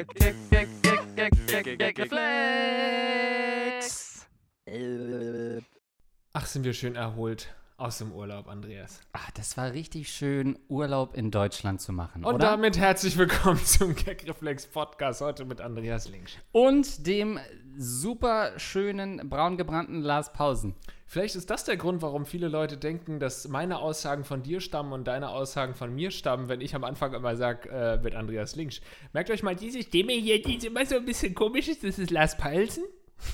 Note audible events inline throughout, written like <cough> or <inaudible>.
Gag, Gag, Gag, Gag, Gag, Gag, Gag, Reflex. Ach, sind wir schön erholt aus dem Urlaub, Andreas. Ach, das war richtig schön, Urlaub in Deutschland zu machen, Und oder? damit herzlich willkommen zum Gag Reflex Podcast heute mit Andreas Links. Und dem super schönen, braungebrannten Lars Pausen. Vielleicht ist das der Grund, warum viele Leute denken, dass meine Aussagen von dir stammen und deine Aussagen von mir stammen, wenn ich am Anfang immer sage, äh, mit Andreas Links. Merkt euch mal diese Stimme hier, die ist immer so ein bisschen komisch ist. Das ist Lars Paulsen.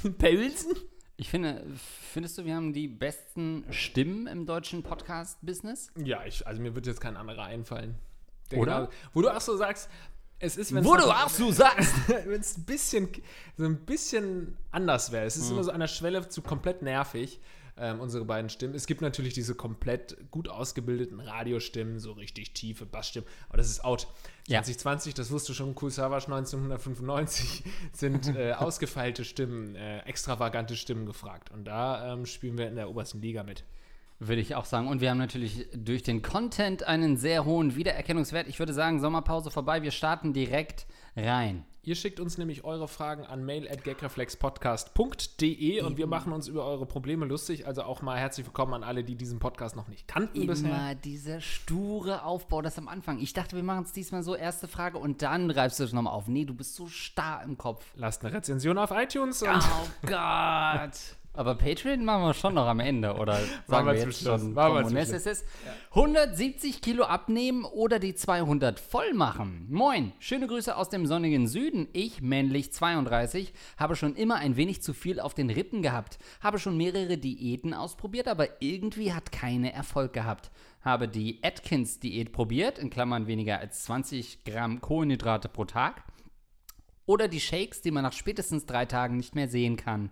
<laughs> Paulsen? Ich finde, findest du, wir haben die besten Stimmen im deutschen Podcast-Business? Ja, ich, also mir wird jetzt kein anderer einfallen. Der Oder? Genau, wo du auch so sagst, es ist, wenn Wo du auch so sagst! <laughs> wenn es ein bisschen, so ein bisschen anders wäre. Es ist immer so an der Schwelle zu komplett nervig, ähm, unsere beiden Stimmen. Es gibt natürlich diese komplett gut ausgebildeten Radiostimmen, so richtig tiefe Bassstimmen, aber das ist out. Ja. 2020, das wusste schon Cool Savage 1995, <laughs> sind äh, ausgefeilte Stimmen, äh, extravagante Stimmen gefragt. Und da ähm, spielen wir in der obersten Liga mit. Würde ich auch sagen. Und wir haben natürlich durch den Content einen sehr hohen Wiedererkennungswert. Ich würde sagen, Sommerpause vorbei. Wir starten direkt rein. Ihr schickt uns nämlich eure Fragen an mail.gagreflexpodcast.de und wir machen uns über eure Probleme lustig. Also auch mal herzlich willkommen an alle, die diesen Podcast noch nicht kannten bisher. Immer dieser sture Aufbau, das am Anfang. Ich dachte, wir machen es diesmal so, erste Frage und dann reibst du es nochmal auf. Nee, du bist so starr im Kopf. Lasst eine Rezension auf iTunes und Oh Gott. Aber Patreon machen wir schon noch am Ende, oder <laughs> sagen wir wir jetzt Schluss. schon? Machen wir zum Schluss. es ist 170 Kilo abnehmen oder die 200 voll machen. Moin, schöne Grüße aus dem sonnigen Süden. Ich, männlich 32, habe schon immer ein wenig zu viel auf den Rippen gehabt. Habe schon mehrere Diäten ausprobiert, aber irgendwie hat keine Erfolg gehabt. Habe die Atkins-Diät probiert, in Klammern weniger als 20 Gramm Kohlenhydrate pro Tag. Oder die Shakes, die man nach spätestens drei Tagen nicht mehr sehen kann.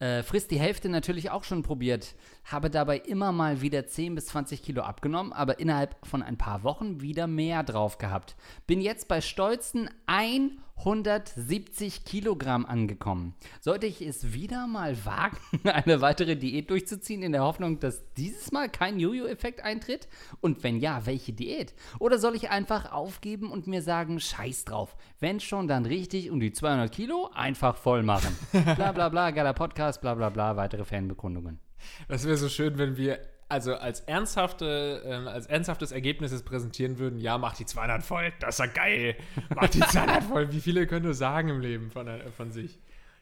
Äh, frisst die Hälfte natürlich auch schon probiert. Habe dabei immer mal wieder 10 bis 20 Kilo abgenommen, aber innerhalb von ein paar Wochen wieder mehr drauf gehabt. Bin jetzt bei stolzen 170 Kilogramm angekommen. Sollte ich es wieder mal wagen, <laughs> eine weitere Diät durchzuziehen, in der Hoffnung, dass dieses Mal kein Jojo-Effekt eintritt? Und wenn ja, welche Diät? Oder soll ich einfach aufgeben und mir sagen, scheiß drauf, wenn schon, dann richtig und die 200 Kilo einfach voll machen? <laughs> bla bla bla, geiler Podcast, bla bla bla, weitere Fanbekundungen. das wäre so schön, wenn wir also als ernsthafte, ähm, als ernsthaftes Ergebnis es präsentieren würden, ja, mach die 200 voll, das ist ja geil. Mach die <laughs> 200 voll. Wie viele können du sagen im Leben von, äh, von sich?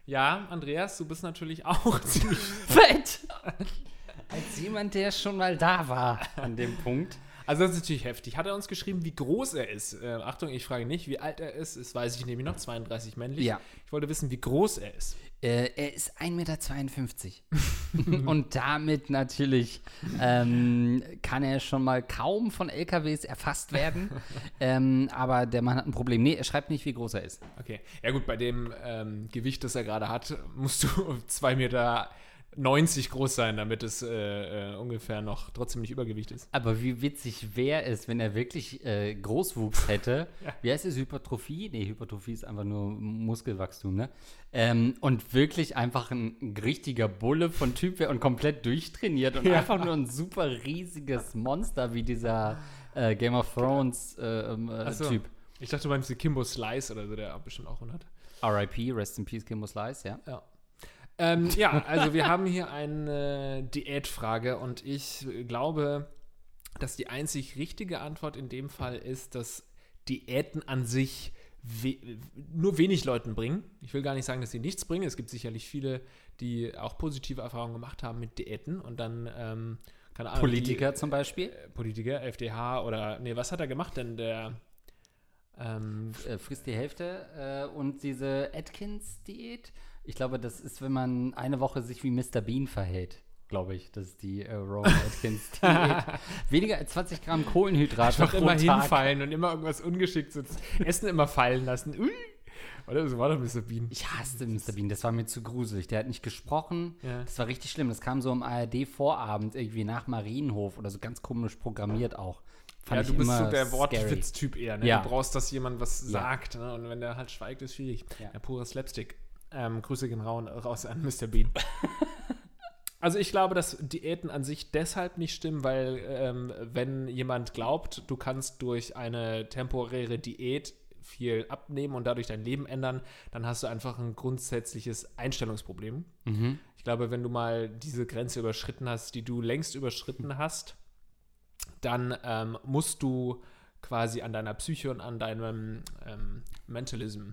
Ja, Andreas, du bist natürlich auch <laughs> ziemlich Fett! <laughs> Als jemand, der schon mal da war an dem Punkt. Also das ist natürlich heftig. Hat er uns geschrieben, wie groß er ist? Äh, Achtung, ich frage nicht, wie alt er ist. Das weiß ich nämlich noch, 32 männlich. Ja. Ich wollte wissen, wie groß er ist. Äh, er ist 1,52 Meter. <laughs> Und damit natürlich ähm, kann er schon mal kaum von LKWs erfasst werden. <laughs> ähm, aber der Mann hat ein Problem. Nee, er schreibt nicht, wie groß er ist. Okay. Ja gut, bei dem ähm, Gewicht, das er gerade hat, musst du <laughs> 2,90 Meter groß sein, damit es äh, äh, ungefähr noch trotzdem nicht Übergewicht ist. Aber wie witzig wäre es, wenn er wirklich äh, Großwuchs hätte. <laughs> Wie heißt es? Hypertrophie? Nee, Hypertrophie ist einfach nur Muskelwachstum, ne? Ähm, und wirklich einfach ein richtiger Bulle von Typ wäre und komplett durchtrainiert und Ja. einfach nur ein super riesiges Monster wie dieser äh, Game of Thrones äh, ähm, äh, so. Typ. Ich dachte, du meinst die Kimbo Slice oder so, der bestimmt auch 100. RIP, Rest in Peace, Kimbo Slice, ja. Ja. Ähm, <laughs> ja, also wir haben hier eine Diätfrage und ich glaube, dass die einzig richtige Antwort in dem Fall ist, dass Diäten an sich we nur wenig Leuten bringen. Ich will gar nicht sagen, dass sie nichts bringen. Es gibt sicherlich viele, die auch positive Erfahrungen gemacht haben mit Diäten und dann, ähm, keine Ahnung. Politiker die, zum Beispiel. äh, Politiker, FDH oder, nee, was hat er gemacht denn, der, ähm, äh, frisst die Hälfte äh, und diese Atkins-Diät. Ich glaube, das ist, wenn man eine Woche sich wie Mr. Bean verhält. Glaube ich, das ist die äh, Rowan <laughs> Atkins-Diät. Weniger als 20 Gramm Kohlenhydrate Einfach pro immer Tag. hinfallen und immer irgendwas ungeschickt sitzen. Essen immer fallen lassen. Ui. Oder so war doch Mr. Bean. Ich hasste Mr. Bean, das war mir zu gruselig. Der hat nicht gesprochen. Ja. Das war richtig schlimm. Das kam so im ARD-Vorabend irgendwie nach Marienhof oder so ganz komisch programmiert auch. Fand ja, du bist so der. Wortwitz-Typ eher. Ne? Ja. Du brauchst, dass jemand was Ja. sagt. Ne? Und wenn der halt schweigt, ist schwierig. Ja. Ja, pure Slapstick. Ähm, Grüße gehen raus, an Mr. Bean. <laughs> also ich glaube, dass Diäten an sich deshalb nicht stimmen, weil ähm, wenn jemand glaubt, du kannst durch eine temporäre Diät viel abnehmen und dadurch dein Leben ändern, dann hast du einfach ein grundsätzliches Einstellungsproblem. Ich glaube, wenn du mal diese Grenze überschritten hast, die du längst überschritten hast, dann ähm, musst du quasi an deiner Psyche und an deinem ähm, Mentalism,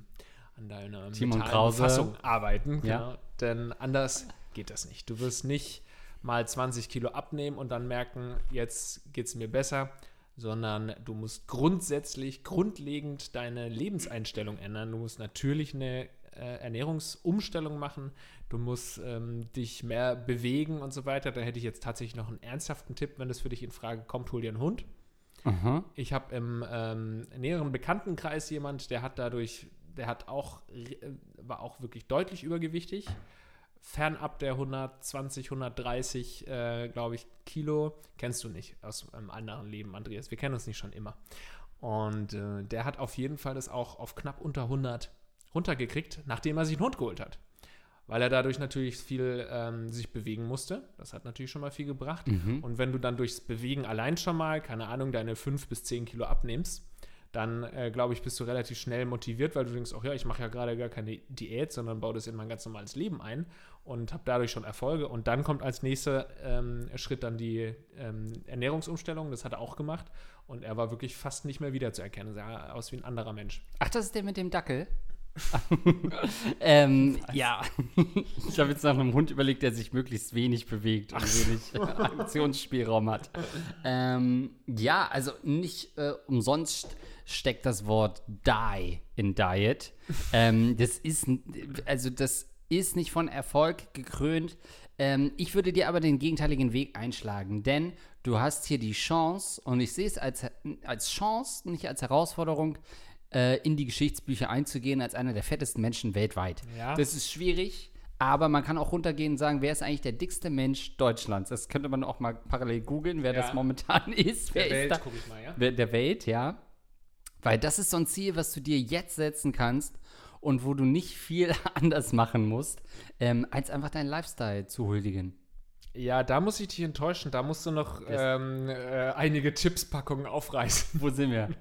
an deiner Timon Krause. Fassung arbeiten. Ja. Genau. Denn anders geht das nicht. Du wirst nicht mal 20 Kilo abnehmen und dann merken, jetzt geht es mir besser, sondern du musst grundsätzlich, grundlegend deine Lebenseinstellung ändern. Du musst natürlich eine äh, Ernährungsumstellung machen. Du musst ähm, dich mehr bewegen und so weiter. Da hätte ich jetzt tatsächlich noch einen ernsthaften Tipp, wenn das für dich in Frage kommt, hol dir einen Hund. Aha. Ich habe im ähm, näheren Bekanntenkreis jemand, der hat dadurch, der hat auch, äh, war auch wirklich deutlich übergewichtig. Fernab der 120, 130, äh, glaube ich, Kilo. Kennst du nicht aus einem anderen Leben, Andreas. Wir kennen uns nicht schon immer. Und äh, der hat auf jeden Fall das auch auf knapp unter 100 runtergekriegt, nachdem er sich einen Hund geholt hat. Weil er dadurch natürlich viel ähm, sich bewegen musste. Das hat natürlich schon mal viel gebracht. Und wenn du dann durchs Bewegen allein schon mal, keine Ahnung, deine 5 bis 10 Kilo abnimmst, dann äh, glaube ich, bist du relativ schnell motiviert, weil du denkst, ach ja, ich mache ja gerade gar keine Diät, sondern baue das in mein ganz normales Leben ein und habe dadurch schon Erfolge. Und dann kommt als nächster ähm, Schritt dann die ähm, Ernährungsumstellung. Das hat er auch gemacht. Und er war wirklich fast nicht mehr wiederzuerkennen. Er sah aus wie ein anderer Mensch. Ach, das ist der mit dem Dackel? <laughs> ähm, ja, <laughs> ich habe jetzt nach einem Hund überlegt, der sich möglichst wenig bewegt und wenig Aktionsspielraum hat. Ähm, ja, also nicht äh, umsonst steckt das Wort die in Diet. Ähm, das ist, also das ist nicht von Erfolg gekrönt. Ähm, ich würde dir aber den gegenteiligen Weg einschlagen, denn du hast hier die Chance, und ich sehe es als, als Chance, nicht als Herausforderung, äh, in die Geschichtsbücher einzugehen als einer der fettesten Menschen weltweit. Ja. Das ist schwierig, aber man kann auch runtergehen und sagen, wer ist eigentlich der dickste Mensch Deutschlands? Das könnte man auch mal parallel googeln, wer Ja. das momentan <laughs> ist. Wer ist da? gucke ich mal, ja. Der Welt, ja. Weil das ist so ein Ziel, was du dir jetzt setzen kannst und wo du nicht viel <laughs> anders machen musst, ähm, als einfach deinen Lifestyle zu huldigen. Ja, da muss ich dich enttäuschen. Da musst du noch ähm, äh, einige Chipspackungen aufreißen. Wo sind wir? <laughs>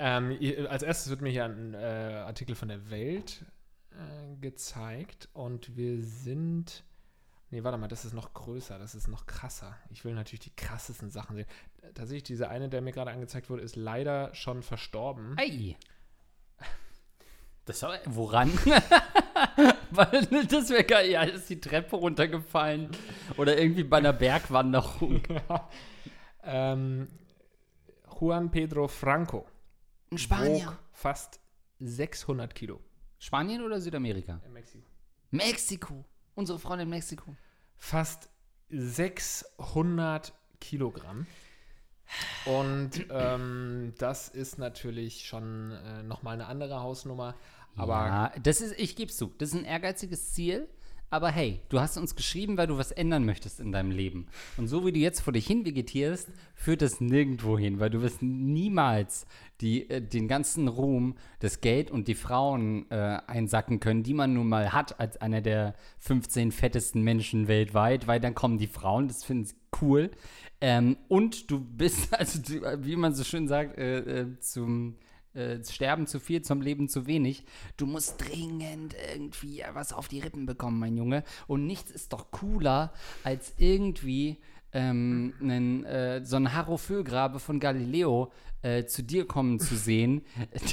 Ähm, als erstes wird mir hier ein äh, Artikel von der Welt äh, gezeigt und wir sind. Nee, warte mal, das ist noch größer, das ist noch krasser. Ich will natürlich die krassesten Sachen sehen. Tatsächlich, dieser eine, der mir gerade angezeigt wurde, ist leider schon verstorben. Ei. Das war, woran? <laughs> Weil das wäre geil. Ja, ist die Treppe runtergefallen. Oder irgendwie bei einer Bergwanderung. <laughs> Ähm, Juan Pedro Franco In Spanien. wog fast 600 Kilo Spanien oder Südamerika? in Mexiko. Mexiko. Unsere Freundin in Mexiko. fast 600 Kilogramm. Und ähm, das ist natürlich schon äh, nochmal eine andere Hausnummer. Aber ja, das ist, ich geb's zu, das ist ein ehrgeiziges Ziel. Aber hey, du hast uns geschrieben, weil du was ändern möchtest in deinem Leben. Und so wie du jetzt vor dich hin vegetierst, führt das nirgendwo hin, weil du wirst niemals die, äh, den ganzen Ruhm, das Geld und die Frauen äh, einsacken können, die man nun mal hat als einer der 15 fettesten Menschen weltweit, weil dann kommen die Frauen, das finden sie cool. Ähm, und du bist, <laughs> also wie man so schön sagt, äh, äh, zum äh, Sterben zu viel, zum Leben zu wenig. Du musst dringend irgendwie was auf die Rippen bekommen, mein Junge. Und nichts ist doch cooler, als irgendwie ähm, einen, äh, so einen Harro Füllgrabe von Galileo äh, zu dir kommen zu <laughs> sehen,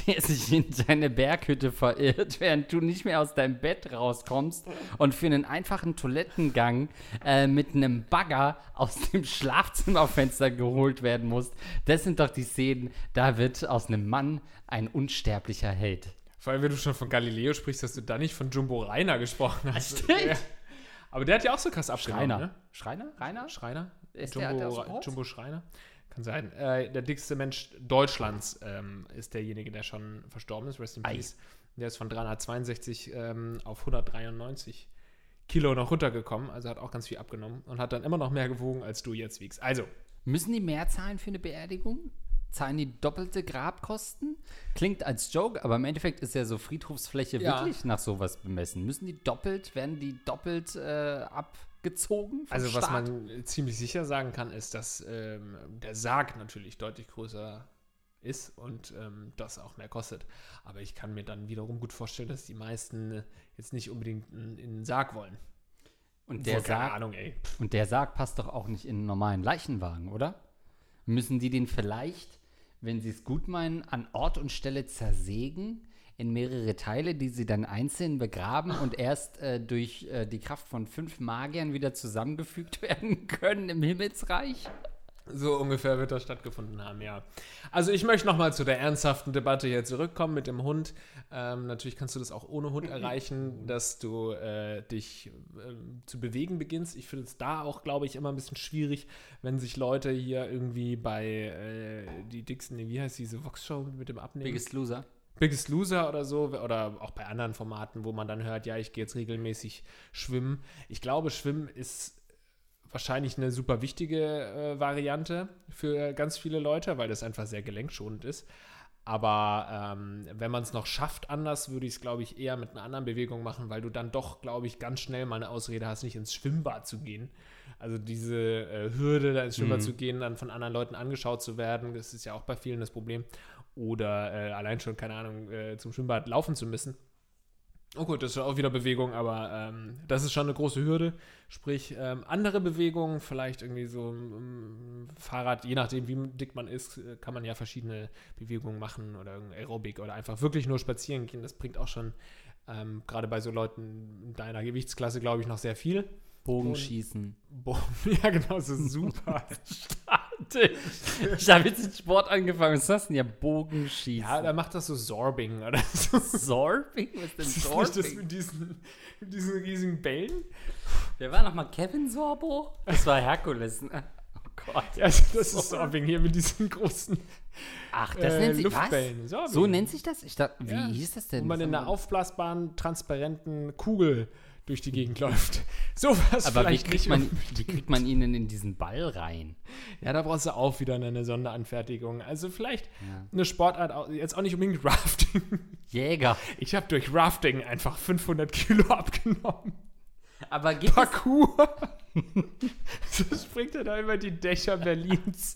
der sich in deine Berghütte verirrt, <laughs> während du nicht mehr aus deinem Bett rauskommst und für einen einfachen Toilettengang äh, mit einem Bagger aus dem Schlafzimmerfenster geholt werden musst. Das sind doch die Szenen, da wird aus einem Mann ein unsterblicher Held. vor allem, wenn du schon von Galileo sprichst, dass du da nicht von Jumbo Reiner gesprochen hast. Stimmt. Aber der hat ja auch so krass abgenommen, Schreiner. ne? Schreiner? Rainer? Schreiner? Ist der- Jumbo, der Ort? Jumbo Schreiner? Kann sein. Äh, der dickste Mensch Deutschlands ähm, ist derjenige, der schon verstorben ist. Rest in Ei. Peace. Der ist von 362 ähm, auf 193 Kilo noch runtergekommen. Also hat auch ganz viel abgenommen und hat dann immer noch mehr gewogen, als du jetzt wiegst. Also, Müssen die mehr zahlen für eine Beerdigung? Zahlen die doppelte Grabkosten? Klingt als Joke, aber im Endeffekt ist ja so Friedhofsfläche Ja. wirklich nach sowas bemessen. Müssen die doppelt, werden die doppelt äh, abgezogen? Vom also was Staat? man ziemlich sicher sagen kann, ist, dass ähm, der Sarg natürlich deutlich größer ist und ähm, das auch mehr kostet. Aber ich kann mir dann wiederum gut vorstellen, dass die meisten äh, jetzt nicht unbedingt in, in den Sarg wollen. Und Der keine Sarg, Ahnung, ey. und der Sarg passt doch auch nicht in einen normalen Leichenwagen, oder? Müssen die den vielleicht, wenn sie es gut meinen, an Ort und Stelle zersägen in mehrere Teile, die sie dann einzeln begraben und erst äh, durch äh, die Kraft von fünf Magiern wieder zusammengefügt <laughs> werden können im Himmelsreich? So ungefähr wird das stattgefunden haben, ja. Also ich möchte nochmal zu der ernsthaften Debatte hier zurückkommen mit dem Hund. Ähm, natürlich kannst du das auch ohne Hund erreichen, dass du äh, dich ähm, zu bewegen beginnst. Ich finde es da auch, glaube ich, immer ein bisschen schwierig, wenn sich Leute hier irgendwie bei äh, die dicksten, wie heißt diese Vox-Show mit dem Abnehmen? Biggest Loser. Biggest Loser oder so, oder auch bei anderen Formaten, wo man dann hört, ja, ich gehe jetzt regelmäßig schwimmen. Ich glaube, Schwimmen ist wahrscheinlich eine super wichtige äh, Variante für ganz viele Leute, weil das einfach sehr gelenkschonend ist. Aber ähm, wenn man es noch schafft anders, würde ich es, glaube ich, eher mit einer anderen Bewegung machen, weil du dann doch, glaube ich, ganz schnell mal eine Ausrede hast, nicht ins Schwimmbad zu gehen. Also diese äh, Hürde, da ins Schwimmbad Mhm. zu gehen, dann von anderen Leuten angeschaut zu werden, das ist ja auch bei vielen das Problem. Oder äh, allein schon, keine Ahnung, äh, zum Schwimmbad laufen zu müssen. Oh gut, das ist auch wieder Bewegung, aber ähm, das ist schon eine große Hürde. Sprich, ähm, andere Bewegungen, vielleicht irgendwie so ähm, Fahrrad, je nachdem, wie dick man ist, äh, kann man ja verschiedene Bewegungen machen oder Aerobic oder einfach wirklich nur spazieren gehen. Das bringt auch schon ähm, gerade bei so Leuten in deiner Gewichtsklasse, glaube ich, noch sehr viel. Bogenschießen. Boah, <laughs> ja, genau, so super. <laughs> <laughs> Ich habe jetzt den Sport angefangen. Was ist das denn? Ja, Bogenschießen. ja, da macht das so Sorbing oder so. Sorbing? Was ist denn Ist <laughs> nicht das Sorbing? mit diesen, mit diesen riesigen Bällen? Wer war nochmal Kevin Sorbo? Das war Herkules. ne? Oh Gott. Ja, das ist Sorbing hier mit diesen großen Ach, das äh, nennt sich Luftbällen. was? Sorbing. So nennt sich das? Ich dachte, wie Ja. hieß das Wo denn? man in einer aufblasbaren, transparenten Kugel durch die Gegend läuft. <laughs> Sowas Aber wie vielleicht kriegt, man, wie kriegt man ihn denn in diesen Ball rein? Ja, da brauchst du auch wieder eine Sonderanfertigung. Also vielleicht Ja. eine Sportart, jetzt auch nicht unbedingt <laughs> Rafting. Jäger. Ich habe durch Rafting einfach 500 Kilo <laughs> abgenommen. Aber es, Parkour. so springt er da über die Dächer Berlins.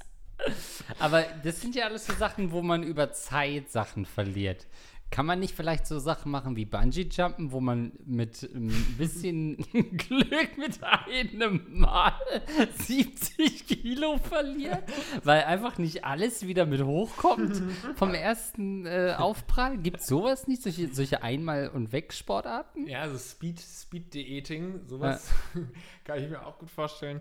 aber das sind ja alles so Sachen, wo man über Zeit Sachen verliert. Kann man nicht vielleicht so Sachen machen wie Bungee-Jumpen, wo man mit ein bisschen <laughs> Glück mit einem Mal 70 Kilo verliert? Weil einfach nicht alles wieder mit hochkommt vom ersten äh, Aufprall? Gibt sowas nicht? Solche, solche Einmal- und Weg-Sportarten? Ja, so Speed, Speed-Diäting, sowas <laughs> kann ich mir auch gut vorstellen.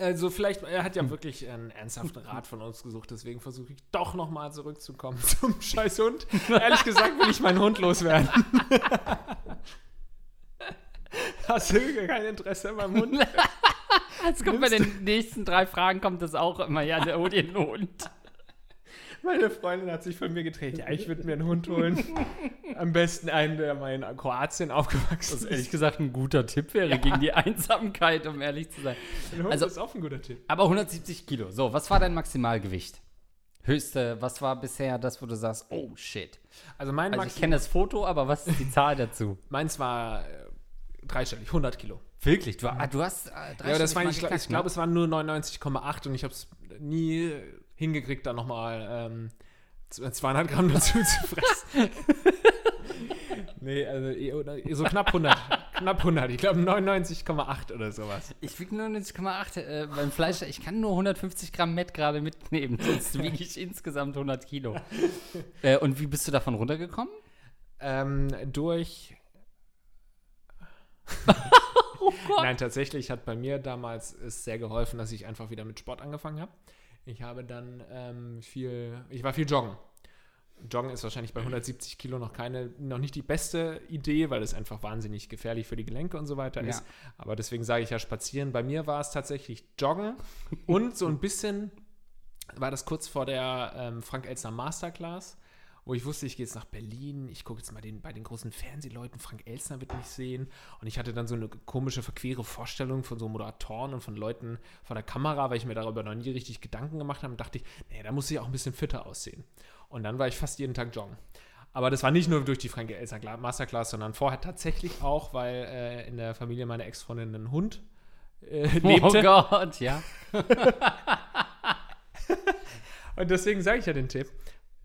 Also vielleicht, er hat ja wirklich einen ernsthaften Rat von uns gesucht, deswegen versuche ich doch nochmal zurückzukommen <laughs> zum scheiß Hund. Ehrlich gesagt will ich meinen Hund loswerden. <laughs> Hast du kein Interesse an meinem Hund? <laughs> Jetzt kommt bei den nächsten drei Fragen kommt das auch immer, ja, der hol dir einen Hund. Meine Freundin hat sich von mir gedreht. Ja, ich würde mir einen Hund holen. Am besten einen, der mal in Kroatien aufgewachsen Was ist. ehrlich gesagt ein guter Tipp wäre gegen die Einsamkeit, um ehrlich zu sein. Ein Hund also- ist auch ein guter Tipp. Aber 170 Kilo. So, was war dein Maximalgewicht? Höchste, was war bisher das, wo du sagst, oh shit. Also mein Also ich kenne das Foto, aber was ist die Zahl dazu? meins war äh, dreistellig, 100 Kilo. Wirklich? Du, ah, du hast äh, Ja, aber das war, ich, ich glaube, ne? es waren nur 99,8 und ich habe es nie hingekriegt, da nochmal ähm, z- 200 Gramm <laughs> dazu zu fressen. <laughs> nee, also eh- eh so knapp 100. knapp 100. Ich glaube 99,8 oder sowas. Ich wiege 99,8 äh, beim Fleisch. Ich kann nur 150 Gramm Met gerade mitnehmen, sonst <laughs> wiege ich insgesamt 100 Kilo. äh, und wie bist du davon runtergekommen? Ähm, durch. Oh Gott. Nein, tatsächlich hat bei mir damals es sehr geholfen, dass ich einfach wieder mit Sport angefangen habe. Ich habe dann ähm, viel, ich war viel joggen. Joggen ist wahrscheinlich bei 170 Kilo noch keine, noch nicht die beste Idee, weil es einfach wahnsinnig gefährlich für die Gelenke und so weiter Ja. ist. Aber deswegen sage ich ja spazieren. Bei mir war es tatsächlich Joggen und so ein bisschen war das kurz vor der ähm, Frank Elstner Masterclass, wo ich wusste, ich gehe jetzt nach Berlin, ich gucke jetzt mal den, bei den großen Fernsehleuten, Frank Elstner wird mich sehen. Und ich hatte dann so eine komische, verquere Vorstellung von so Moderatoren und von Leuten vor der Kamera, weil ich mir darüber noch nie richtig Gedanken gemacht habe. Und dachte ich, nee, da muss ich auch ein bisschen fitter aussehen. Und dann war ich fast jeden Tag joggen. Aber das war nicht nur durch die Frank Elstner Masterclass, sondern vorher tatsächlich auch, weil äh, in der Familie meiner Ex-Freundin ein Hund äh, <laughs> lebte. Oh Gott, ja. <laughs> Und deswegen sage ich ja den Tipp.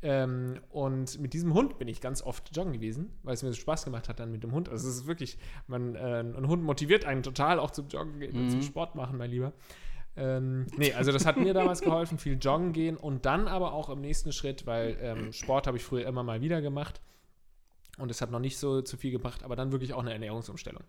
Ähm, und mit diesem Hund bin ich ganz oft joggen gewesen, weil es mir so Spaß gemacht hat dann mit dem Hund. Also es ist wirklich, man, äh, ein Hund motiviert einen total auch zum Joggen gehen und zum Sport machen, mein Lieber. Ähm, nee, also das hat mir damals geholfen, viel joggen gehen und dann aber auch im nächsten Schritt, weil ähm, Sport habe ich früher immer mal wieder gemacht und es hat noch nicht so zu viel gebracht, aber dann wirklich auch eine Ernährungsumstellung.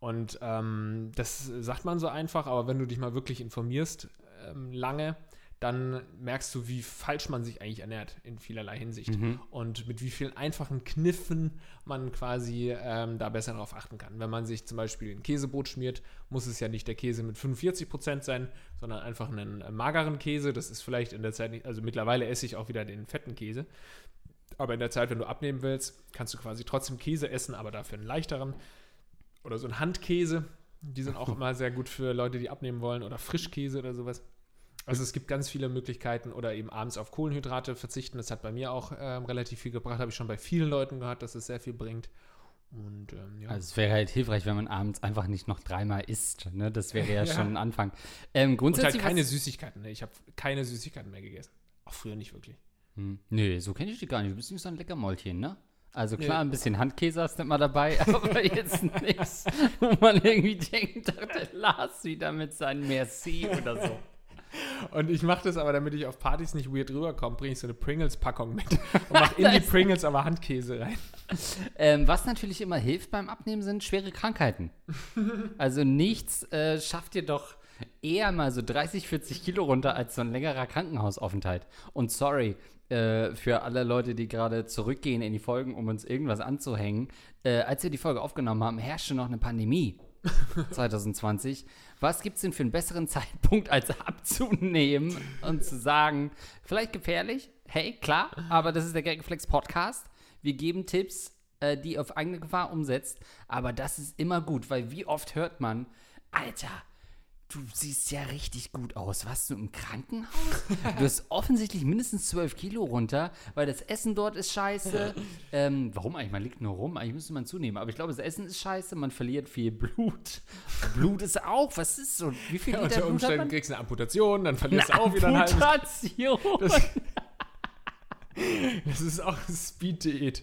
Und ähm, das sagt man so einfach, aber wenn du dich mal wirklich informierst ähm, lange, dann merkst du, wie falsch man sich eigentlich ernährt in vielerlei Hinsicht und mit wie vielen einfachen Kniffen man quasi ähm, da besser darauf achten kann. Wenn man sich zum Beispiel ein Käsebrot schmiert, muss es ja nicht der Käse mit 45 Prozent sein, sondern einfach einen äh, mageren Käse. Das ist vielleicht in der Zeit nicht, also mittlerweile esse ich auch wieder den fetten Käse. Aber in der Zeit, wenn du abnehmen willst, kannst du quasi trotzdem Käse essen, aber dafür einen leichteren. Oder so ein Handkäse. Die sind auch <laughs> immer sehr gut für Leute, die abnehmen wollen. Oder Frischkäse oder sowas. Also es gibt ganz viele Möglichkeiten. Oder eben abends auf Kohlenhydrate verzichten. Das hat bei mir auch ähm, relativ viel gebracht. Habe ich schon bei vielen Leuten gehört, dass es sehr viel bringt. Und ähm, ja. Also es wäre halt hilfreich, wenn man abends einfach nicht noch dreimal isst. Ne? Das wäre ja, <laughs> Ja. schon ein Anfang. Ähm, Und grundsätzlich halt keine Süßigkeiten. Ne? Ich habe keine Süßigkeiten mehr gegessen. Auch früher nicht wirklich. Hm. Nee, so kenne ich dich gar nicht. Du bist nicht so ein Leckermäulchen, ne? Also klar, Nee. ein bisschen Handkäse hast du immer dabei, <laughs> aber jetzt nichts, wo man irgendwie denkt, der Lars wieder mit seinem Merci oder so. Und ich mache das aber, damit ich auf Partys nicht weird rüberkomme, bringe ich so eine Pringles-Packung mit <laughs> und mache in die Pringles aber Handkäse rein. Ähm, was natürlich immer hilft beim Abnehmen sind schwere Krankheiten. <laughs> Also nichts äh, schafft dir doch eher mal so 30, 40 Kilo runter als so ein längerer Krankenhausaufenthalt. Und sorry äh, für alle Leute, die gerade zurückgehen in die Folgen, um uns irgendwas anzuhängen. Äh, als wir die Folge aufgenommen haben, herrschte noch eine Pandemie. <laughs> 2020. Was gibt es denn für einen besseren <laughs> Zeitpunkt, als abzunehmen und zu sagen, vielleicht gefährlich? Hey, klar, aber das ist der Gagreflex Podcast. Wir geben Tipps, äh, die auf eigene Gefahr umsetzt. Aber das ist immer gut, weil wie oft hört man, Alter, du siehst ja richtig gut aus. Warst du im Krankenhaus? Du hast offensichtlich mindestens 12 Kilo runter, weil das Essen dort ist scheiße. <laughs> Ähm, warum eigentlich? Man liegt nur rum. Eigentlich müsste man zunehmen. Aber ich glaube, das Essen ist scheiße. Man verliert viel Blut. Blut ist auch. Was ist so? Wie viel Ja, Liter unter Blut hat Umständen man? kriegst du eine Amputation, dann verlierst Eine du auch wieder ein halbes. Amputation. Das, <laughs> das ist auch Speed-Diät.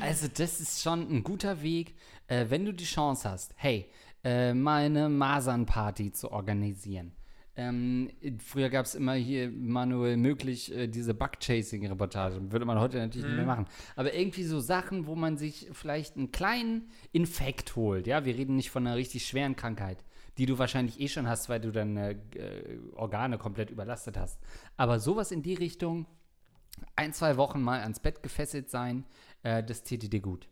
Also, das ist schon ein guter Weg, äh, wenn du die Chance hast, hey, äh, mal eine Masernparty zu organisieren. Ähm, früher gab es immer hier manuell möglich äh, diese Bug-Chasing-Reportage. Würde man heute natürlich nicht mehr machen. Aber irgendwie so Sachen, wo man sich vielleicht einen kleinen Infekt holt. Ja, wir reden nicht von einer richtig schweren Krankheit, die du wahrscheinlich eh schon hast, weil du deine äh, Organe komplett überlastet hast. Aber sowas in die Richtung, ein, zwei Wochen mal ans Bett gefesselt sein, äh, das täte dir gut.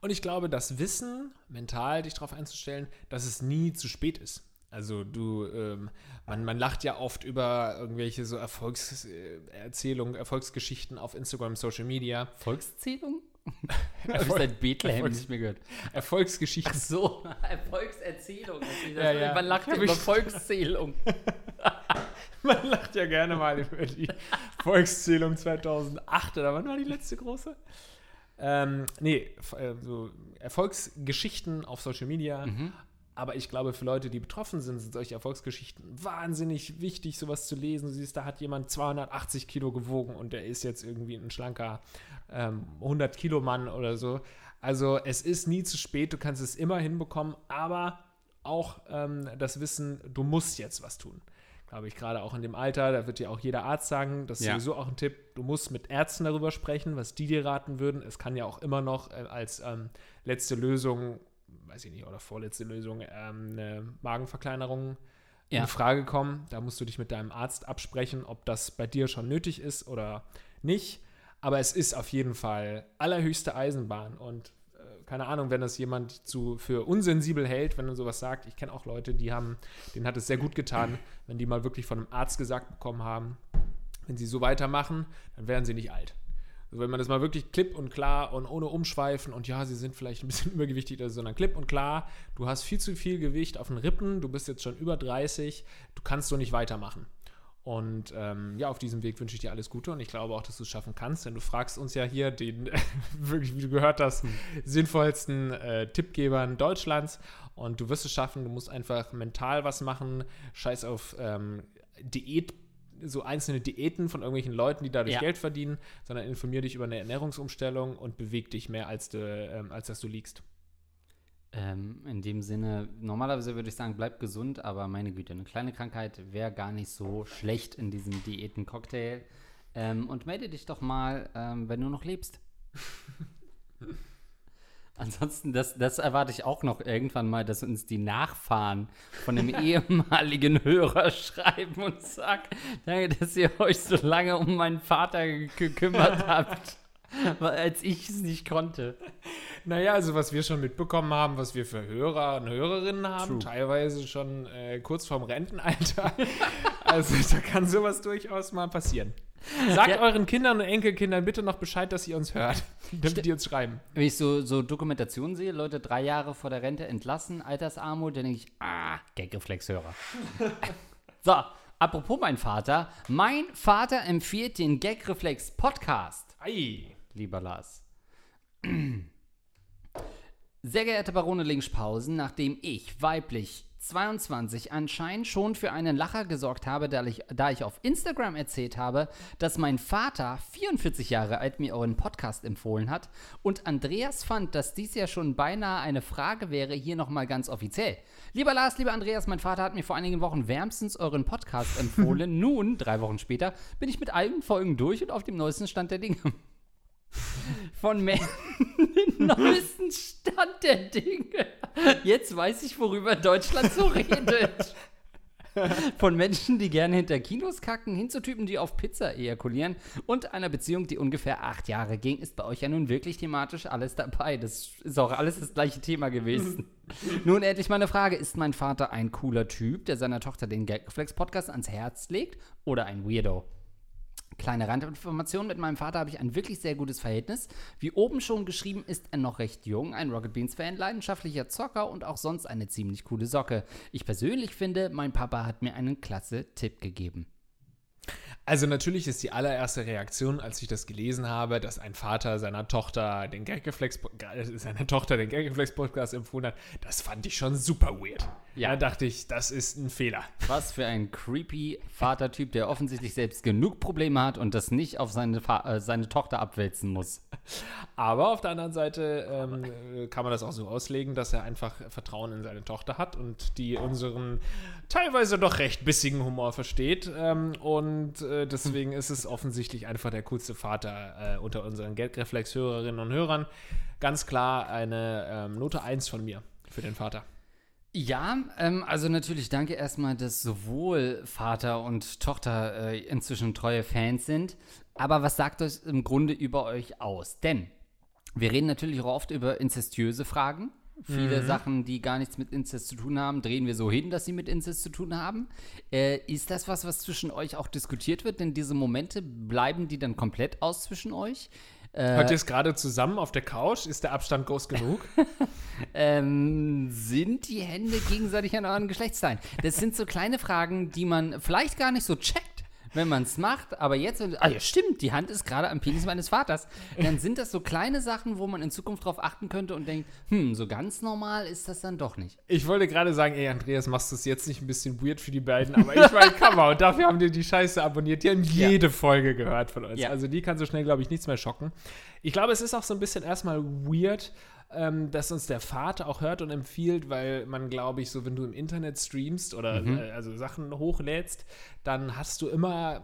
Und ich glaube, das Wissen, mental dich darauf einzustellen, dass es nie zu spät ist. Also du, ähm, man, man lacht ja oft über irgendwelche so Erfolgserzählungen, Erfolgsgeschichten auf Instagram, Social Media. Volkszählung? <laughs> Habe ich seit Bethlehem Erfolgs- nicht mehr gehört. Erfolgsgeschichten. Ach so, <laughs> Erfolgserzählung. Ja, ja. Man lacht Hab über Volkszählung. <laughs> Man lacht ja gerne mal über die Volkszählung 2008 oder wann war die letzte große? Ähm, nee, äh, so Erfolgsgeschichten auf Social Media. Aber ich glaube, für Leute, die betroffen sind, sind solche Erfolgsgeschichten wahnsinnig wichtig, sowas zu lesen. Du siehst, da hat jemand 280 Kilo gewogen und der ist jetzt irgendwie ein schlanker ähm, 100 Kilo Mann oder so. Also es ist nie zu spät, du kannst es immer hinbekommen, aber auch ähm, das Wissen, du musst jetzt was tun. Glaube ich, gerade auch in dem Alter, da wird dir auch jeder Arzt sagen, das ist Ja. sowieso auch ein Tipp, du musst mit Ärzten darüber sprechen, was die dir raten würden. Es kann ja auch immer noch äh, als ähm, letzte Lösung, weiß ich nicht, oder vorletzte Lösung, ähm, eine Magenverkleinerung Ja. in Frage kommen. Da musst du dich mit deinem Arzt absprechen, ob das bei dir schon nötig ist oder nicht. Aber es ist auf jeden Fall allerhöchste Eisenbahn und keine Ahnung, wenn das jemand zu, für unsensibel hält, wenn er sowas sagt. Ich kenne auch Leute, die haben, denen hat es sehr gut getan, wenn die mal wirklich von einem Arzt gesagt bekommen haben, wenn sie so weitermachen, dann werden sie nicht alt. Also wenn man das mal wirklich klipp und klar und ohne Umschweifen und ja, sie sind vielleicht ein bisschen <laughs> übergewichtig, oder so, sondern klipp und klar, du hast viel zu viel Gewicht auf den Rippen, du bist jetzt schon über 30, du kannst so nicht weitermachen. Und ähm, ja, auf diesem Weg wünsche ich dir alles Gute und ich glaube auch, dass du es schaffen kannst, denn du fragst uns ja hier den, <laughs> wirklich, wie du gehört hast, sinnvollsten äh, Tippgebern Deutschlands und du wirst es schaffen, du musst einfach mental was machen, scheiß auf ähm, Diät so einzelne Diäten von irgendwelchen Leuten, die dadurch Ja. Geld verdienen, sondern informier dich über eine Ernährungsumstellung und beweg dich mehr, als, du, ähm, als dass du liegst. Ähm, in dem Sinne, normalerweise würde ich sagen, bleib gesund, aber meine Güte, eine kleine Krankheit wäre gar nicht so schlecht in diesem Diäten-Cocktail. Ähm, und melde dich doch mal, ähm, wenn du noch lebst. <laughs> Ansonsten, das, das erwarte ich auch noch irgendwann mal, dass uns die Nachfahren von einem <laughs> ehemaligen Hörer schreiben und sagen, danke, dass ihr euch so lange um meinen Vater ge- gekümmert <laughs> habt, <laughs> als ich es nicht konnte. Naja, also was wir schon mitbekommen haben, was wir für Hörer und Hörerinnen haben, True. teilweise schon äh, kurz vorm Rentenalter. <laughs> also da kann sowas durchaus mal passieren. Sagt Ja. euren Kindern und Enkelkindern bitte noch Bescheid, dass ihr uns hört, <laughs> damit die uns schreiben. Wenn ich so, so Dokumentationen sehe, Leute drei Jahre vor der Rente entlassen, Altersarmut, dann denke ich, ah, Gagreflexhörer. so, apropos mein Vater. Mein Vater empfiehlt den Gagreflex Podcast, Ei. Lieber Lars. Sehr geehrte Barone Linkspausen, nachdem ich, weiblich 22, anscheinend schon für einen Lacher gesorgt habe, da ich, da ich auf Instagram erzählt habe, dass mein Vater, 44 Jahre alt, mir euren Podcast empfohlen hat und Andreas fand, dass dies ja schon beinahe eine Frage wäre, hier nochmal ganz offiziell. Lieber Lars, lieber Andreas, mein Vater hat mir vor einigen Wochen wärmstens euren Podcast empfohlen. <laughs> Nun, drei Wochen später, bin ich mit allen Folgen durch und auf dem neuesten Stand der Dinge. Von Menschen neuesten Stand der Dinge. Jetzt weiß ich, worüber Deutschland so redet. Von Menschen, die gerne hinter Kinos kacken, hin zu Typen, die auf Pizza ejakulieren und einer Beziehung, die ungefähr acht Jahre ging, ist bei euch ja nun wirklich thematisch alles dabei. Das ist auch alles das gleiche Thema gewesen. nun endlich meine Frage: Ist mein Vater ein cooler Typ, der seiner Tochter den Gagreflex-Podcast ans Herz legt oder ein Weirdo? Kleine Randinformation, mit meinem Vater habe ich ein wirklich sehr gutes Verhältnis. Wie oben schon geschrieben, ist er noch recht jung, ein Rocket Beans-Fan, leidenschaftlicher Zocker und auch sonst eine ziemlich coole Socke. Ich persönlich finde, mein Papa hat mir einen klasse Tipp gegeben. Also natürlich ist die allererste Reaktion, als ich das gelesen habe, dass ein Vater seiner Tochter den Gagreflex äh, seiner Tochter den Gagreflex Podcast empfohlen hat, das fand ich schon super weird. Ja. Da dachte ich, das ist ein Fehler. Was für ein creepy Vatertyp, der offensichtlich selbst genug Probleme hat und das nicht auf seine, Fa äh, seine Tochter abwälzen muss. Aber auf der anderen Seite ähm, äh, kann man das auch so auslegen, dass er einfach Vertrauen in seine Tochter hat und die unseren teilweise doch recht bissigen Humor versteht. Ähm, und äh, deswegen ist es offensichtlich einfach der coolste Vater äh, unter unseren Geldreflex-Hörerinnen und Hörern. Ganz klar eine ähm, Note 1 von mir für den Vater. Ja, ähm, also natürlich danke erstmal, dass sowohl Vater und Tochter äh, inzwischen treue Fans sind. Aber was sagt das im Grunde über euch aus? Denn wir reden natürlich auch oft über inzestiöse Fragen. Viele Sachen, die gar nichts mit Inzest zu tun haben, drehen wir so hin, dass sie mit Inzest zu tun haben. Äh, ist das was, was zwischen euch auch diskutiert wird? Denn diese Momente, bleiben die dann komplett aus zwischen euch? Hört ihr es gerade zusammen auf der Couch? Ist der Abstand groß genug? <laughs> Ähm, sind die Hände gegenseitig an euren Geschlechtsteilen? Das sind so kleine Fragen, die man vielleicht gar nicht so checkt, wenn man es macht. Aber jetzt, ah ja, stimmt, die Hand ist gerade am Penis meines Vaters. Dann sind das so kleine Sachen, wo man in Zukunft drauf achten könnte und denkt, hm, so ganz normal ist das dann doch nicht. Ich wollte gerade sagen, ey Andreas, machst du es jetzt nicht ein bisschen weird für die beiden, aber ich meine, <laughs> come on, dafür haben die die Scheiße abonniert. Die haben jede Folge gehört von uns. Ja. Also die kann so schnell, glaube ich, nichts mehr schocken. Ich glaube, es ist auch so ein bisschen erstmal weird, ähm, dass uns der Vater auch hört und empfiehlt, weil man, glaube ich, so, wenn du im Internet streamst oder äh, also Sachen hochlädst, dann hast du immer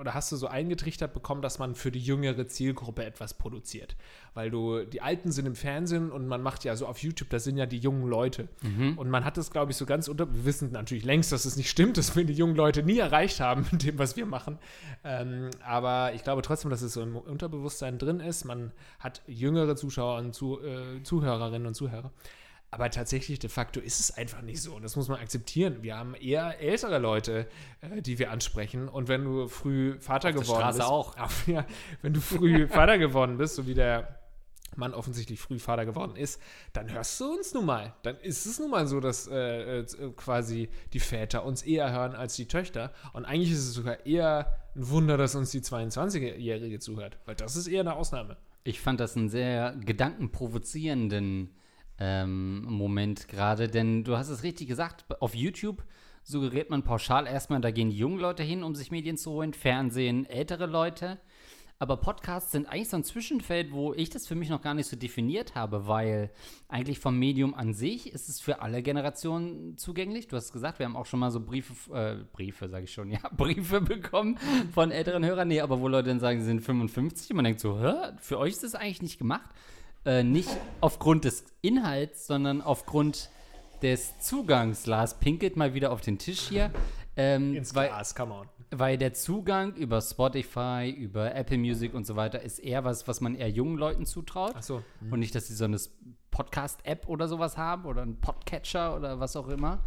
oder hast du so eingetrichtert bekommen, dass man für die jüngere Zielgruppe etwas produziert. Weil du, die Alten sind im Fernsehen und man macht ja so auf YouTube, das sind ja die jungen Leute. Und man hat es, glaube ich, so ganz unter. Wir wissen natürlich längst, dass es nicht stimmt, dass wir die jungen Leute nie erreicht haben mit dem, was wir machen. Ähm, aber ich glaube trotzdem, dass es so im Unterbewusstsein drin ist. Man hat jüngere Zuschauer und zu, äh, Zuhörerinnen und Zuhörer. Aber tatsächlich, de facto ist es einfach nicht so. Und das muss man akzeptieren. Wir haben eher ältere Leute, äh, die wir ansprechen. Und wenn du früh Vater der geworden Straße bist. auch. Auf, ja, wenn du früh <laughs> Vater geworden bist, so wie der Mann offensichtlich früh Vater geworden ist, dann hörst du uns nun mal. Dann ist es nun mal so, dass äh, äh, quasi die Väter uns eher hören als die Töchter. Und eigentlich ist es sogar eher ein Wunder, dass uns die 22-Jährige zuhört. Weil das ist eher eine Ausnahme. Ich fand das einen sehr gedankenprovozierenden ähm, Moment gerade, denn du hast es richtig gesagt, auf YouTube suggeriert man pauschal erstmal, da gehen junge Leute hin, um sich Medien zu holen, Fernsehen, ältere Leute. Aber Podcasts sind eigentlich so ein Zwischenfeld, wo ich das für mich noch gar nicht so definiert habe, weil eigentlich vom Medium an sich ist es für alle Generationen zugänglich. Du hast gesagt, wir haben auch schon mal so Briefe, äh, Briefe sage ich schon, <laughs> ja, Briefe bekommen von älteren Hörern. Nee, aber wo Leute dann sagen, sie sind 55 und man denkt so, hä, für euch ist das eigentlich nicht gemacht. Äh, nicht aufgrund des Inhalts, sondern aufgrund des Zugangs. Lars pinkelt mal wieder auf den Tisch hier. Ähm, Ins weil, Glas, come on. weil der Zugang über Spotify, über Apple Music und so weiter ist eher was, was man eher jungen Leuten zutraut. Ach so. Und nicht, dass sie so eine Podcast-App oder sowas haben oder einen Podcatcher oder was auch immer.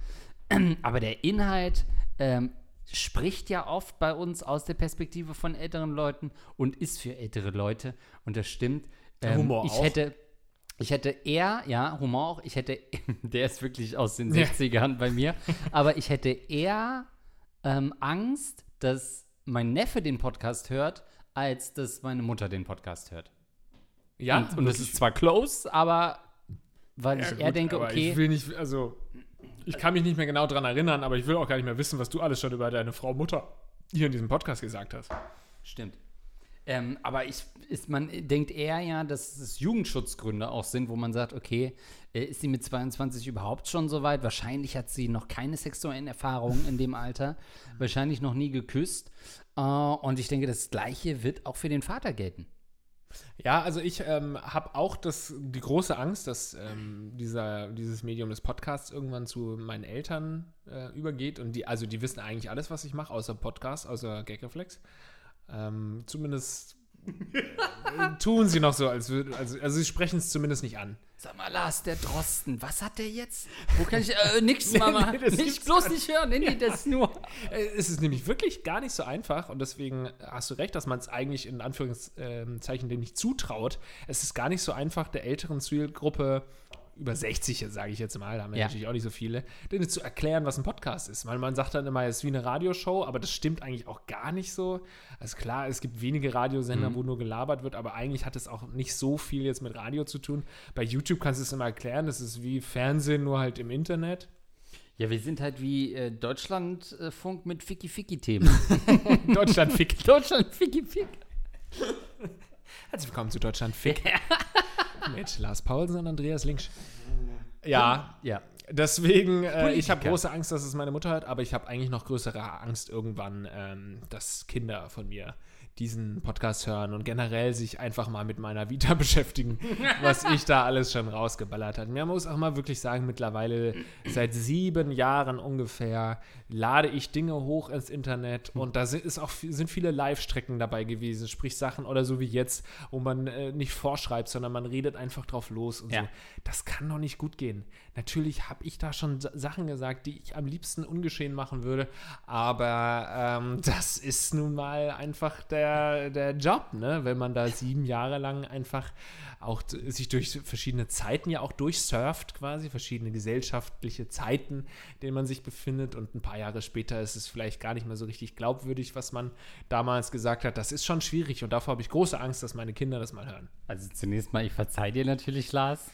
<clears throat> Aber der Inhalt ähm, spricht ja oft bei uns aus der Perspektive von älteren Leuten und ist für ältere Leute. Und das stimmt. Ähm, Humor ich auch. hätte. Ich hätte eher, ja, Humor auch, ich hätte, <laughs> der ist wirklich aus den Ja. 60ern bei mir, aber ich hätte eher ähm, Angst, dass mein Neffe den Podcast hört, als dass meine Mutter den Podcast hört. Ja, und, und das ist zwar close, aber weil Ja, ich eher gut, denke, okay, Ich will nicht, also, ich kann mich nicht mehr genau dran erinnern, aber ich will auch gar nicht mehr wissen, was du alles schon über deine Frau Mutter hier in diesem Podcast gesagt hast. stimmt. Ähm, aber ich, ist, man denkt eher ja, dass es Jugendschutzgründe auch sind, wo man sagt, okay, äh, ist sie mit 22 überhaupt schon so weit? Wahrscheinlich hat sie noch keine sexuellen Erfahrungen in dem Alter, <laughs> wahrscheinlich noch nie geküsst. Äh, und ich denke, das Gleiche wird auch für den Vater gelten. Ja, also ich ähm, habe auch das, die große Angst, dass ähm, dieser, dieses Medium des Podcasts irgendwann zu meinen Eltern äh, übergeht. Und die, also die wissen eigentlich alles, was ich mache, außer Podcast, außer Gagreflex. Ähm, zumindest <laughs> tun sie noch so, als würde, also, also sie sprechen es zumindest nicht an. Sag mal, Lars, der Drosten, was hat der jetzt? Wo kann ich, äh, <laughs> nix, Mama, nee, das nicht, bloß nicht hören, nee, nee, das nur. Äh, Es ist nämlich wirklich gar nicht so einfach und deswegen hast du recht, dass man es eigentlich in Anführungszeichen dem nicht zutraut. Es ist gar nicht so einfach, der älteren Zielgruppe über 60, sage ich jetzt mal, da haben wir Ja. natürlich auch nicht so viele, denen zu erklären, was ein Podcast ist. Weil man sagt dann immer, es ist wie eine Radioshow, aber das stimmt eigentlich auch gar nicht so. Also klar, es gibt wenige Radiosender, wo nur gelabert wird, aber eigentlich hat es auch nicht so viel jetzt mit Radio zu tun. Bei YouTube kannst du es immer erklären, das ist wie Fernsehen, nur halt im Internet. Ja, wir sind halt wie äh, Deutschlandfunk mit Ficky-Ficky-Themen. <laughs> Deutschland fickt. Deutschland <laughs> Ficky-Fick. Herzlich willkommen zu Deutschland Fick. Mit Lars Paulsen und Andreas Linksch. Ja, Ja. deswegen, äh, ich habe große Angst, dass es meine Mutter hört, aber ich habe eigentlich noch größere Angst irgendwann, ähm, dass Kinder von mir diesen Podcast hören und generell sich einfach mal mit meiner Vita <laughs> beschäftigen, was ich da alles schon rausgeballert habe. Man muss auch mal wirklich sagen, mittlerweile seit sieben Jahren ungefähr lade ich Dinge hoch ins Internet und da sind, ist auch, sind viele Live-Strecken dabei gewesen, sprich Sachen oder so wie jetzt, wo man äh, nicht vorschreibt, sondern man redet einfach drauf los und Ja. so. Das kann doch nicht gut gehen. Natürlich habe ich da schon Sa- Sachen gesagt, die ich am liebsten ungeschehen machen würde, aber ähm, das ist nun mal einfach der, der Job, ne? wenn man da sieben Jahre lang einfach auch sich durch verschiedene Zeiten ja auch durchsurft quasi, verschiedene gesellschaftliche Zeiten, in denen man sich befindet und ein paar Jahre später ist es vielleicht gar nicht mehr so richtig glaubwürdig, was man damals gesagt hat. Das ist schon schwierig und davor habe ich große Angst, dass meine Kinder das mal hören. Also zunächst mal, ich verzeih dir natürlich, Lars.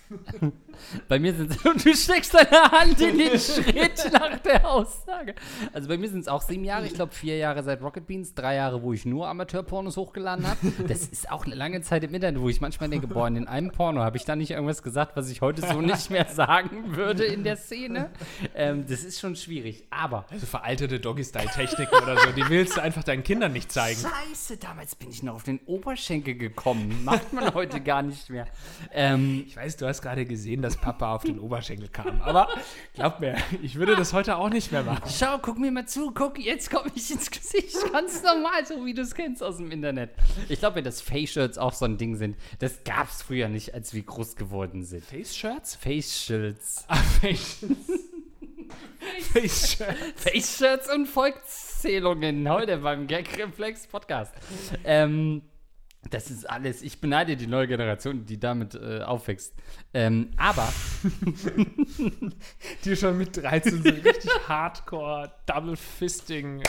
<laughs> bei mir sind es, <laughs> du steckst deine Hand in den Schritt nach der Aussage. Also bei mir sind es auch sieben Jahre, ich glaube vier Jahre seit Rocket Beans, drei Jahre, wo ich nur Amateurpornos hochgeladen habe. Das ist auch eine lange Zeit im Internet, wo ich manchmal denke, boah, in einem Porno habe ich da nicht irgendwas gesagt, was ich heute so nicht mehr <laughs> sagen würde in der Szene. Ähm, das ist schon schwierig, aber Also veraltete Doggy-Style-Techniken oder so, die willst du einfach deinen Kindern nicht zeigen. Scheiße, damals bin ich noch auf den Oberschenkel gekommen. Macht man heute gar nicht mehr. Ähm, Ich weiß, du hast gerade gesehen, dass Papa auf den Oberschenkel kam, aber glaub mir, ich würde das heute auch nicht mehr machen. Schau, guck mir mal zu, guck, jetzt komme ich ins Gesicht. Ganz normal, so wie du es kennst aus dem Internet. Ich glaube, dass Face-Shirts auch so ein Ding sind. Das gab es früher nicht, als wir groß geworden sind. Face-Shirts? Face-Shirts. Ah, Face- Face-Shirts. Face-Shirts und Volkszählungen heute beim Gag-Reflex Podcast. Ähm, das ist alles. Ich beneide die neue Generation, die damit äh, aufwächst. Ähm, aber <laughs> Die schon mit 13 so richtig Hardcore, Double-Fisting,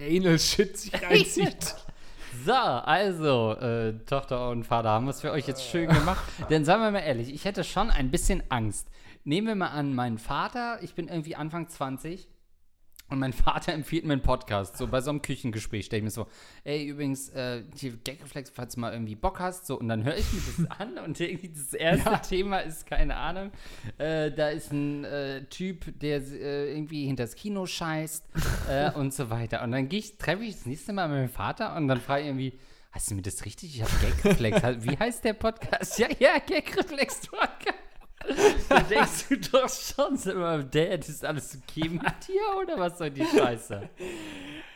Anal-Shit sich <laughs> reinzieht. So, also, äh, Tochter und Vater haben es für euch jetzt schön gemacht. <laughs> Denn sagen wir mal ehrlich, ich hätte schon ein bisschen Angst. Nehmen wir mal an, mein Vater, ich bin irgendwie Anfang 20, Und mein Vater <laughs> empfiehlt mir einen Podcast, so bei so einem Küchengespräch stelle ich mir so, ey, übrigens, äh, hier Gagreflex, falls du mal irgendwie Bock hast, so, und dann höre ich mir das <laughs> an und irgendwie das erste Thema ist, keine Ahnung, äh, da ist ein äh, Typ, der äh, irgendwie hinters Kino scheißt <laughs> äh, und so weiter. Und dann gehe ich, treffe ich das nächste Mal mit meinem Vater und dann frage ich irgendwie, hast du mir das richtig? Ich habe Gagreflex. Wie heißt der Podcast? Ja, ja, Gagreflex Podcast. Da denkst du doch schon, Dad, ist alles okay mit dir oder was soll die Scheiße?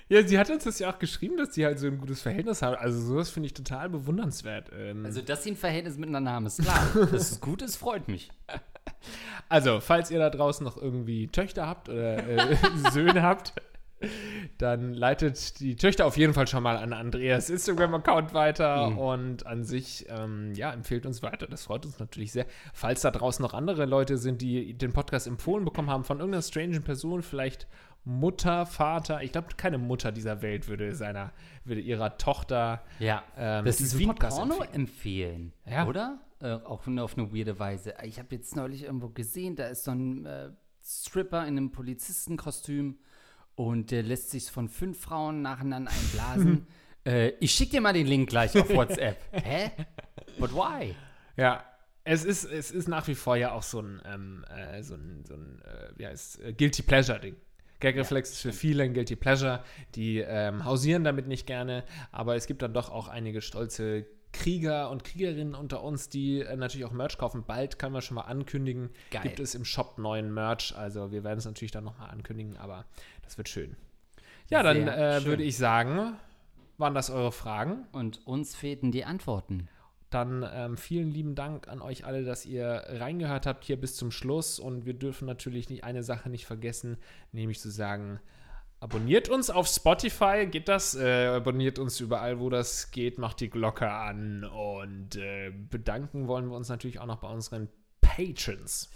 Ja, sie hat uns das ja auch geschrieben, dass sie halt so ein gutes Verhältnis haben. Also sowas finde ich total bewundernswert. Ähm, Also, dass sie ein Verhältnis miteinander haben, ist klar. <laughs> Dass es gut ist, freut mich. Also, falls ihr da draußen noch irgendwie Töchter habt oder äh, <laughs> Söhne habt, dann leitet die Töchter auf jeden Fall schon mal an Andreas Instagram-Account weiter und an sich, ähm, ja, empfehlt uns weiter. Das freut uns natürlich sehr. Falls da draußen noch andere Leute sind, die den Podcast empfohlen bekommen haben von irgendeiner strangen Person, vielleicht Mutter, Vater, ich glaube, keine Mutter dieser Welt würde seiner, würde ihrer Tochter Ja. ähm, das ist diesen wie ein Podcast Porno empfehlen. empfehlen. Ja. Oder? Äh, auch auf eine weirde Weise. Ich habe jetzt neulich irgendwo gesehen, da ist so ein äh, Stripper in einem Polizistenkostüm und der lässt sich von fünf Frauen nacheinander einblasen. <laughs> äh, ich schicke dir mal den Link gleich auf WhatsApp. <laughs> Hä? But why? Ja, es ist, es ist nach wie vor ja auch so ein, ähm, äh, so ein, so ein äh, wie heißt äh, Guilty Pleasure-Ding. Gagreflex ist für viele ein Guilty Pleasure, die ähm, hausieren damit nicht gerne, aber es gibt dann doch auch einige stolze Krieger und Kriegerinnen unter uns, die äh, natürlich auch Merch kaufen. Bald können wir schon mal ankündigen, Geil. gibt es im Shop neuen Merch, also wir werden es natürlich dann nochmal ankündigen, aber das wird schön. Ja, dann äh, schön. würde ich sagen, waren das eure Fragen? Und uns fehlten die Antworten. Dann ähm, vielen lieben Dank an euch alle, dass ihr reingehört habt hier bis zum Schluss. Und wir dürfen natürlich nicht eine Sache nicht vergessen, nämlich zu sagen, abonniert uns auf Spotify, geht das? Äh, abonniert uns überall, wo das geht, macht die Glocke an. Und äh, bedanken wollen wir uns natürlich auch noch bei unseren Patrons.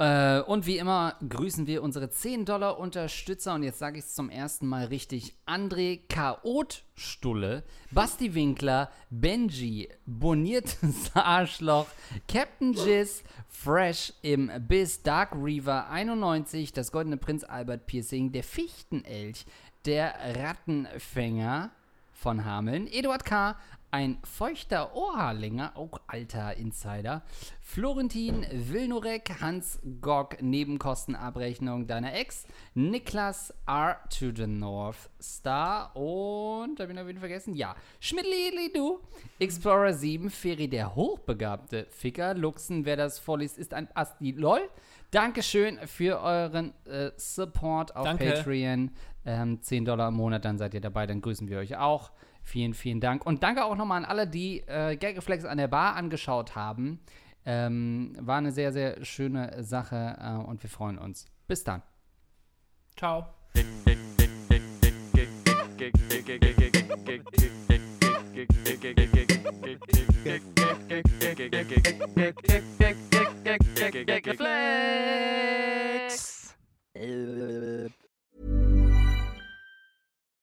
Äh, und wie immer grüßen wir unsere 10-Dollar-Unterstützer. Und jetzt sage ich es zum ersten Mal richtig. André Chaotstulle, Basti Winkler, Benji, boniertes <laughs> Arschloch, Captain Jizz, Fresh im Biss, Dark Reaver 91, das Goldene Prinz Albert Piercing, der Fichtenelch, der Rattenfänger von Hameln, Eduard K., ein feuchter Ohrhaarlinger, auch alter Insider, Florentin Wilnorek, Hans Gog, Nebenkostenabrechnung deiner Ex, Niklas R. to the North Star und, hab ich noch wen vergessen? Ja, Schmidli du, Explorer 7, Ferry der hochbegabte Ficker, Luxen, wer das vorliest, ist ein Asti LOL. Dankeschön für euren äh, Support auf Danke. Patreon. Ähm, 10 Dollar im Monat, dann seid ihr dabei, dann grüßen wir euch auch. Vielen, vielen Dank. Und danke auch nochmal an alle, die äh, Gagreflex an der Bar angeschaut haben. Ähm, war eine sehr, sehr schöne Sache äh, und wir freuen uns. Bis dann. Ciao. Reflex.